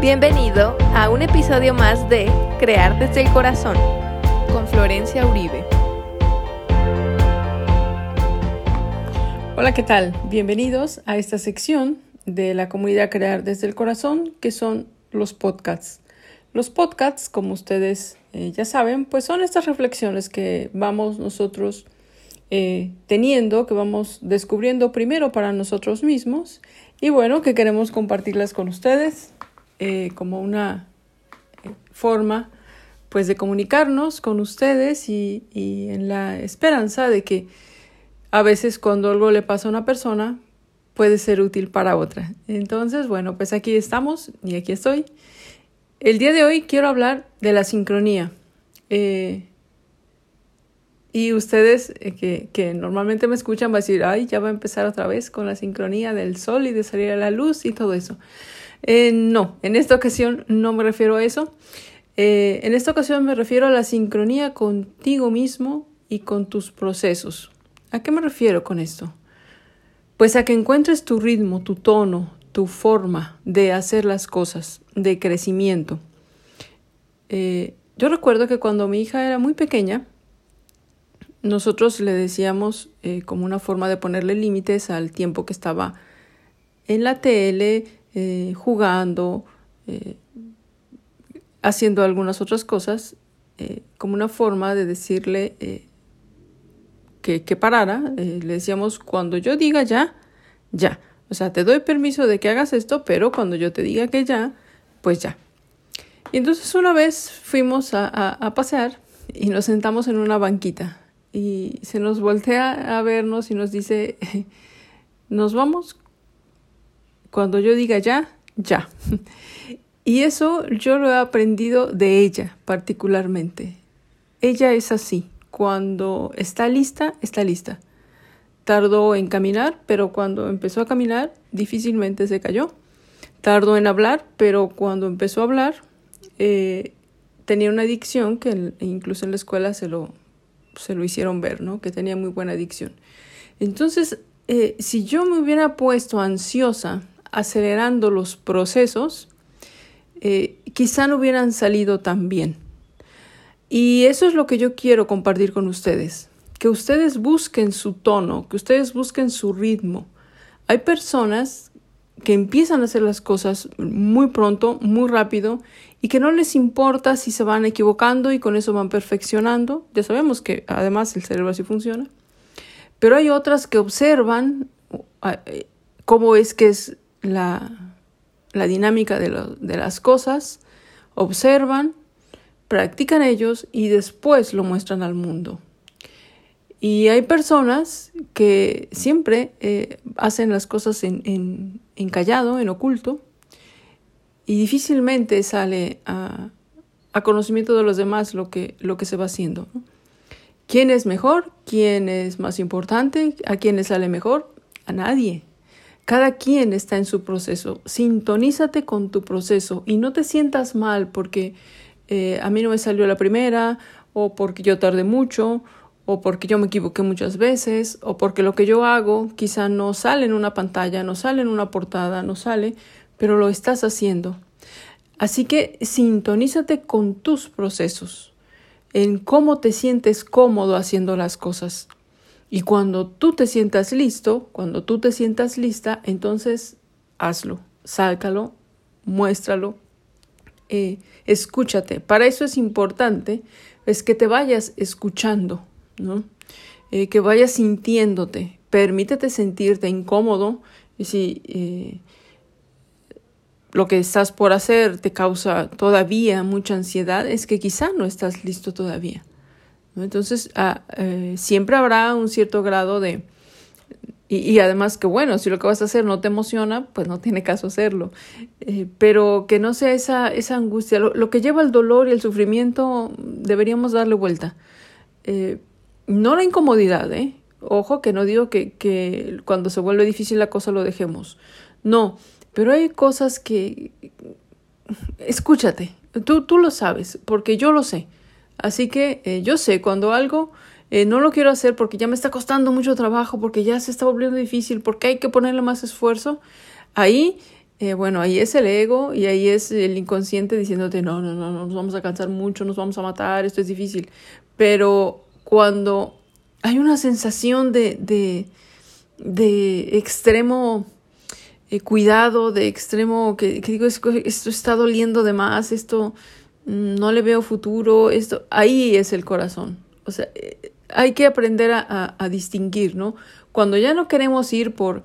Bienvenido a un episodio más de Crear desde el Corazón con Florencia Uribe. Hola, ¿qué tal? Bienvenidos a esta sección de la comunidad Crear desde el Corazón, que son los podcasts. Los podcasts, como ustedes eh, ya saben, pues son estas reflexiones que vamos nosotros eh, teniendo, que vamos descubriendo primero para nosotros mismos y bueno, que queremos compartirlas con ustedes eh, como una forma pues de comunicarnos con ustedes y, en la esperanza de que a veces cuando algo le pasa a una persona puede ser útil para otra. Entonces, bueno, pues aquí estamos y aquí estoy. El día de hoy quiero hablar de la sincronía. Eh, y ustedes eh, que, que, normalmente me escuchan van a decir, ay, ya va a empezar otra vez con la sincronía del sol y de salir a la luz y todo eso. Eh, no, en esta ocasión no me refiero a eso. Eh, en esta ocasión me refiero a la sincronía contigo mismo y con tus procesos. ¿A qué me refiero con esto? Pues a que encuentres tu ritmo, tu tono, tu forma de hacer las cosas, de crecimiento. Eh, yo recuerdo que cuando mi hija era muy pequeña, nosotros le decíamos como una forma de ponerle límites al tiempo que estaba en la tele, eh, jugando, eh, haciendo algunas otras cosas, eh, como una forma de decirle eh, que, que, parara. le decíamos, cuando yo diga ya, ya. O sea, te doy permiso de que hagas esto, pero cuando yo te diga que ya, pues ya. Y entonces una vez fuimos a, a, a pasear y nos sentamos en una banquita y se nos voltea a vernos y nos dice, nos vamos cuando yo diga ya, ya. Y eso yo lo he aprendido de ella particularmente. Ella es así. Cuando está lista, está lista. Tardó en caminar, pero cuando empezó a caminar, difícilmente se cayó. Tardó en hablar, pero cuando empezó a hablar, eh, tenía una adicción que incluso en la escuela se lo, se lo hicieron ver, ¿no? Que tenía muy buena adicción. Entonces, eh, si yo me hubiera puesto ansiosa acelerando los procesos, eh, quizá no hubieran salido tan bien. Y eso es lo que yo quiero compartir con ustedes, que ustedes busquen su tono, que ustedes busquen su ritmo. Hay personas que empiezan a hacer las cosas muy pronto, muy rápido, y que no les importa si se van equivocando y con eso van perfeccionando. Ya sabemos que además el cerebro así funciona. Pero hay otras que observan eh, cómo es que es la, la dinámica de, lo, de las cosas, observan, practican ellos y después lo muestran al mundo. Y hay personas que siempre eh, hacen las cosas en, en, en, callado, en oculto, y difícilmente sale a, a, conocimiento de los demás lo que, lo que se va haciendo. ¿Quién es mejor? ¿Quién es más importante? ¿A quién le sale mejor? A nadie. Cada quien está en su proceso. Sintonízate con tu proceso y no te sientas mal porque eh, a mí no me salió la primera o porque yo tardé mucho o porque yo me equivoqué muchas veces o porque lo que yo hago quizá no sale en una pantalla, no sale en una portada, no sale, pero lo estás haciendo. Así que sintonízate con tus procesos, en cómo te sientes cómodo haciendo las cosas. Y cuando tú te sientas listo, cuando tú te sientas lista, entonces hazlo, sácalo, muéstralo, eh, escúchate. Para eso es importante es que te vayas escuchando, ¿no? Eh, que vayas sintiéndote. Permítete sentirte incómodo y si eh, lo que estás por hacer te causa todavía mucha ansiedad, es que quizá no estás listo todavía. Entonces, ah, eh, siempre habrá un cierto grado de... Y, además que bueno, si lo que vas a hacer no te emociona, pues no tiene caso hacerlo. Eh, pero que no sea esa, esa angustia. Lo, que lleva al dolor y el sufrimiento, deberíamos darle vuelta. Eh, no la incomodidad, ¿eh? Ojo, que no digo que, que cuando se vuelve difícil la cosa lo dejemos. No, pero hay cosas que... Escúchate, tú, tú lo sabes, porque yo lo sé. Así que eh, yo sé cuando algo eh, no lo quiero hacer porque ya me está costando mucho trabajo, porque ya se está volviendo difícil, porque hay que ponerle más esfuerzo, ahí eh, bueno, ahí es el ego y ahí es el inconsciente diciéndote, no, no, no, no, nos vamos a cansar mucho, nos vamos a matar, esto es difícil. Pero cuando hay una sensación de, de, de extremo eh, cuidado, de extremo, que, que digo, esto está doliendo de más, esto no le veo futuro, esto, ahí es el corazón. O sea, eh, hay que aprender a, a distinguir, ¿no? Cuando ya no queremos ir por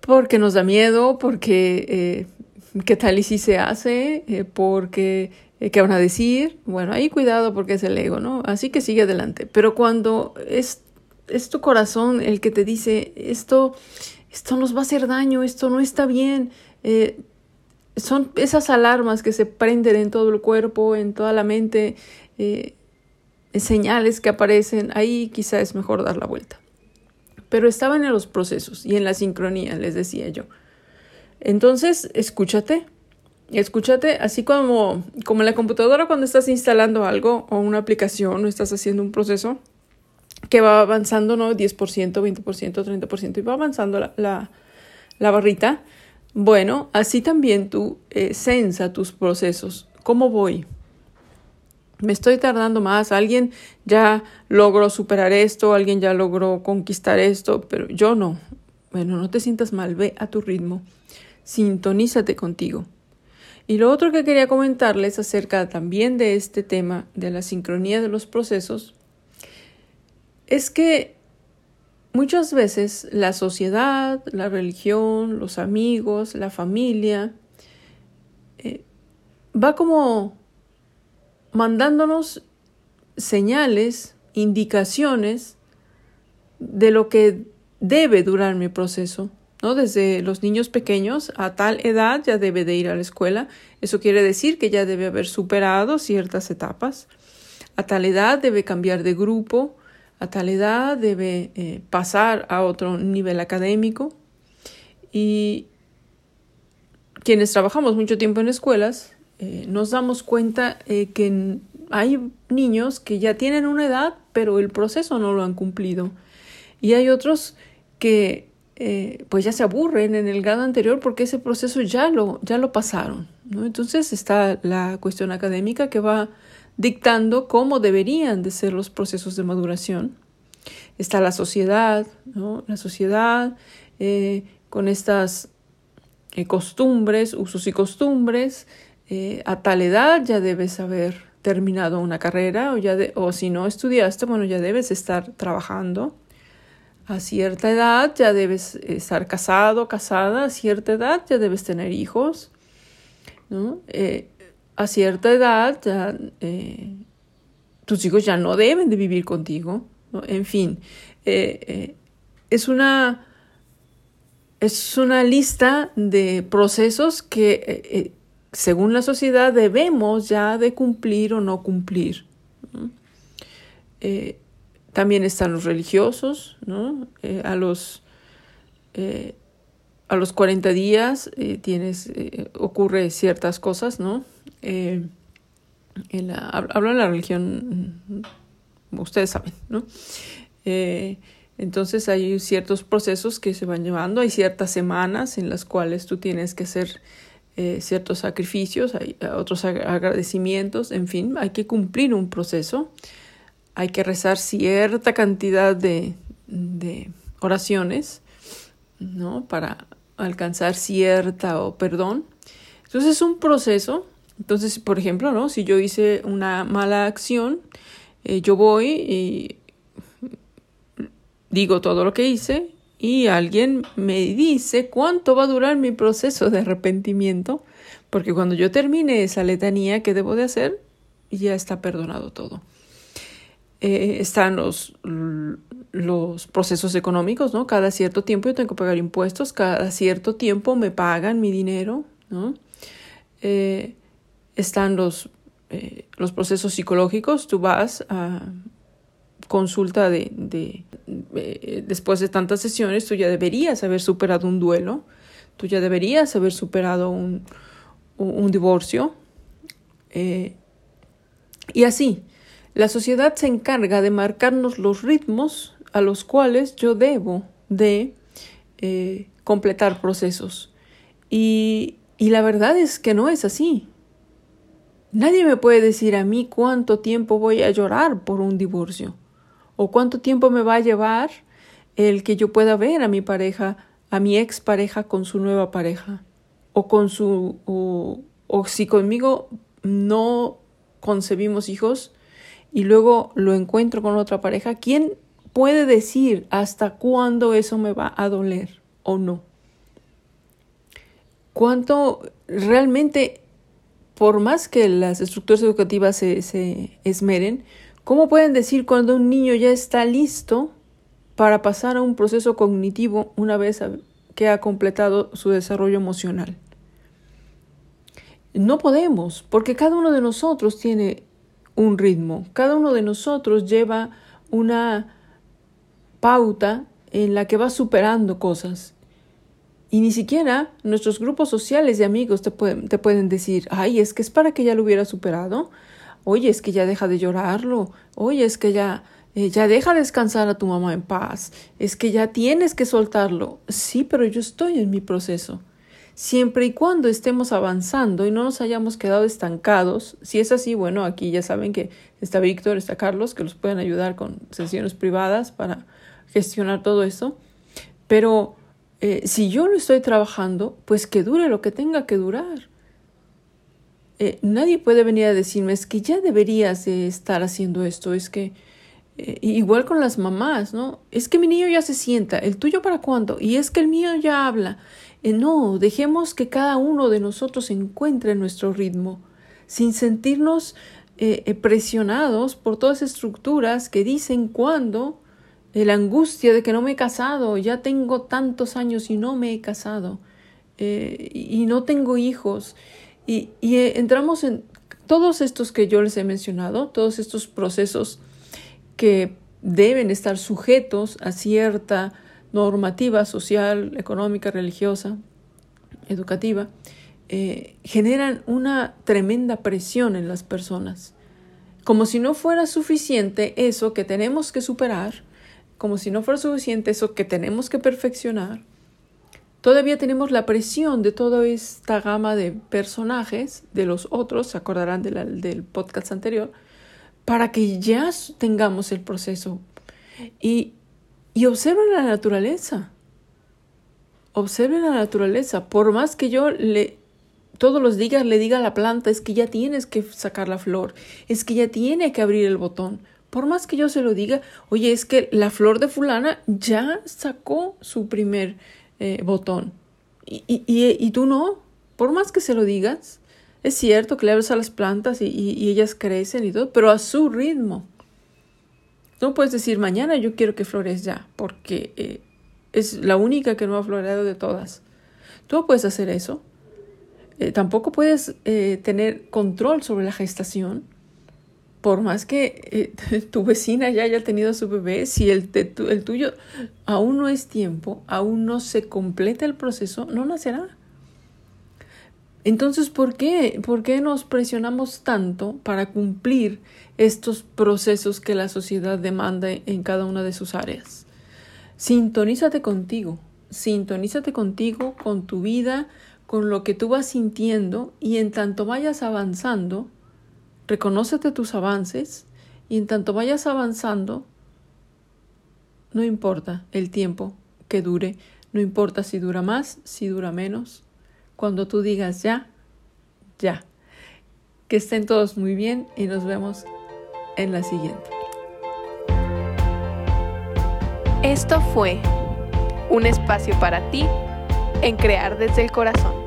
porque nos da miedo, porque eh, qué tal y si se hace, eh, porque eh, qué van a decir. Bueno, ahí cuidado porque es el ego, ¿no? Así que sigue adelante. Pero cuando es, es tu corazón el que te dice, esto, esto nos va a hacer daño, esto no está bien, son esas alarmas que se prenden en todo el cuerpo, en toda la mente, señales que aparecen, ahí quizá es mejor dar la vuelta pero estaban en los procesos y en la sincronía, les decía yo. Entonces, escúchate, escúchate, así como, como en la computadora cuando estás instalando algo o una aplicación o estás haciendo un proceso que va avanzando, ¿no? 10%, 20%, 30% y va avanzando la, la, barrita. Bueno, así también tú eh, sensa tus procesos. ¿Cómo voy? me estoy tardando más, alguien ya logró superar esto, alguien ya logró conquistar esto, pero yo no. Bueno, no te sientas mal, ve a tu ritmo, sintonízate contigo. Y lo otro que quería comentarles acerca también de este tema de la sincronía de los procesos es que muchas veces la sociedad, la religión, los amigos, la familia, eh, va como mandándonos señales, indicaciones de lo que debe durar mi proceso. ¿no? Desde los niños pequeños a tal edad ya debe de ir a la escuela. Eso quiere decir que ya debe haber superado ciertas etapas. A tal edad debe cambiar de grupo. A tal edad debe eh, pasar a otro nivel académico. Y quienes trabajamos mucho tiempo en escuelas eh, nos damos cuenta eh, que hay niños que ya tienen una edad, pero el proceso no lo han cumplido. Y hay otros que eh, pues ya se aburren en el grado anterior porque ese proceso ya lo, ya lo pasaron. ¿no? Entonces está la cuestión académica que va dictando cómo deberían de ser los procesos de maduración. Está la sociedad, ¿no? la sociedad con estas costumbres, usos y costumbres, eh, a tal edad ya debes haber terminado una carrera o, ya o si no estudiaste, bueno, ya debes estar trabajando. A cierta edad ya debes estar casado, casada, a cierta edad ya debes tener hijos, ¿no? Eh, a cierta edad ya, eh, tus hijos ya no deben de vivir contigo, En fin, es una es una lista de procesos que según la sociedad debemos ya de cumplir o no cumplir. Eh, también están los religiosos, ¿no? Eh, a, los, eh, a los 40 días tienes, ocurre ciertas cosas, ¿no? En hablo de la religión, ustedes saben, ¿no? entonces hay ciertos procesos que se van llevando, hay ciertas semanas en las cuales tú tienes que hacer eh, ciertos sacrificios, hay eh, otros agradecimientos, en fin, hay que cumplir un proceso, hay que rezar cierta cantidad de, de oraciones, ¿no? Para alcanzar cierta o perdón. Entonces es un proceso. Entonces, por ejemplo, ¿no? Si yo hice una mala acción, eh, yo voy y digo todo lo que hice y alguien me dice cuánto va a durar mi proceso de arrepentimiento, porque cuando yo termine esa letanía que debo de hacer, ya está perdonado todo. Eh, están los, los procesos económicos, ¿no? Cada cierto tiempo yo tengo que pagar impuestos, cada cierto tiempo me pagan mi dinero, ¿no? Eh, están los, eh, los procesos psicológicos, tú vas a consulta de, de eh, después de tantas sesiones, tú ya deberías haber superado un duelo, tú ya deberías haber superado un, un, divorcio. Eh, y así, la sociedad se encarga de marcarnos los ritmos a los cuales yo debo de completar procesos. Y, y la verdad es que no es así. Nadie me puede decir a mí cuánto tiempo voy a llorar por un divorcio o cuánto tiempo me va a llevar el que yo pueda ver a mi pareja, a mi ex pareja con su nueva pareja o con su o, o si conmigo no concebimos hijos y luego lo encuentro con otra pareja, ¿quién puede decir hasta cuándo eso me va a doler o no? ¿Cuánto realmente, por más que las estructuras educativas se, se esmeren, cómo pueden decir cuando un niño ya está listo para pasar a un proceso cognitivo una vez que ha completado su desarrollo emocional? No podemos, porque cada uno de nosotros tiene un ritmo, cada uno de nosotros lleva una pauta en la que va superando cosas. Y ni siquiera nuestros grupos sociales de amigos te pueden, te pueden decir, ay, es que es para que ya lo hubiera superado. Oye, es que ya deja de llorarlo. Oye, es que ya, eh, ya deja descansar a tu mamá en paz. Es que ya tienes que soltarlo. Sí, pero yo estoy en mi proceso. Siempre y cuando estemos avanzando y no nos hayamos quedado estancados, si es así, bueno, aquí ya saben que está Víctor, está Carlos, que los pueden ayudar con sesiones privadas para gestionar todo eso. Pero eh, si yo no estoy trabajando, pues que dure lo que tenga que durar. Eh, nadie puede venir a decirme, es que ya deberías de estar haciendo esto, es que eh, igual con las mamás, ¿no? Es que mi niño ya se sienta, el tuyo para cuándo, y es que el mío ya habla. no, dejemos que cada uno de nosotros encuentre nuestro ritmo, sin sentirnos presionados por todas estructuras que dicen cuándo la angustia de que no me he casado, ya tengo tantos años y no me he casado, eh, y no tengo hijos, y, y eh, entramos en todos estos que yo les he mencionado, todos estos procesos que deben estar sujetos a cierta normativa social, económica, religiosa, educativa, eh, generan una tremenda presión en las personas. Como si no fuera suficiente eso que tenemos que superar, como si no fuera suficiente eso que tenemos que perfeccionar, todavía tenemos la presión de toda esta gama de personajes, de los otros, se acordarán del podcast anterior, para que ya tengamos el proceso. Y, y observen la naturaleza. Observen la naturaleza. Por más que yo le todos los días le diga a la planta, es que ya tienes que sacar la flor, es que ya tiene que abrir el botón. Por más que yo se lo diga, oye, es que la flor de fulana ya sacó su primer eh, botón. Y, tú no, por más que se lo digas, es cierto que le abres a las plantas y, ellas crecen y todo, pero a su ritmo. No puedes decir, mañana yo quiero que flores ya, porque eh, es la única que no ha floreado de todas. Tú no puedes hacer eso. Eh, tampoco puedes tener control sobre la gestación por más que eh, tu vecina ya haya tenido su bebé, si el, el tuyo aún no es tiempo, aún no se completa el proceso, no nacerá. Entonces, ¿por qué? ¿Por qué nos presionamos tanto para cumplir estos procesos que la sociedad demanda en cada una de sus áreas? Sintonízate contigo, sintonízate contigo, con tu vida, con lo que tú vas sintiendo y en tanto vayas avanzando, Reconócete tus avances y en tanto vayas avanzando, no importa el tiempo que dure, no importa si dura más, si dura menos, cuando tú digas ya, ya. Que estén todos muy bien y nos vemos en la siguiente. Esto fue un espacio para ti en crear desde el corazón.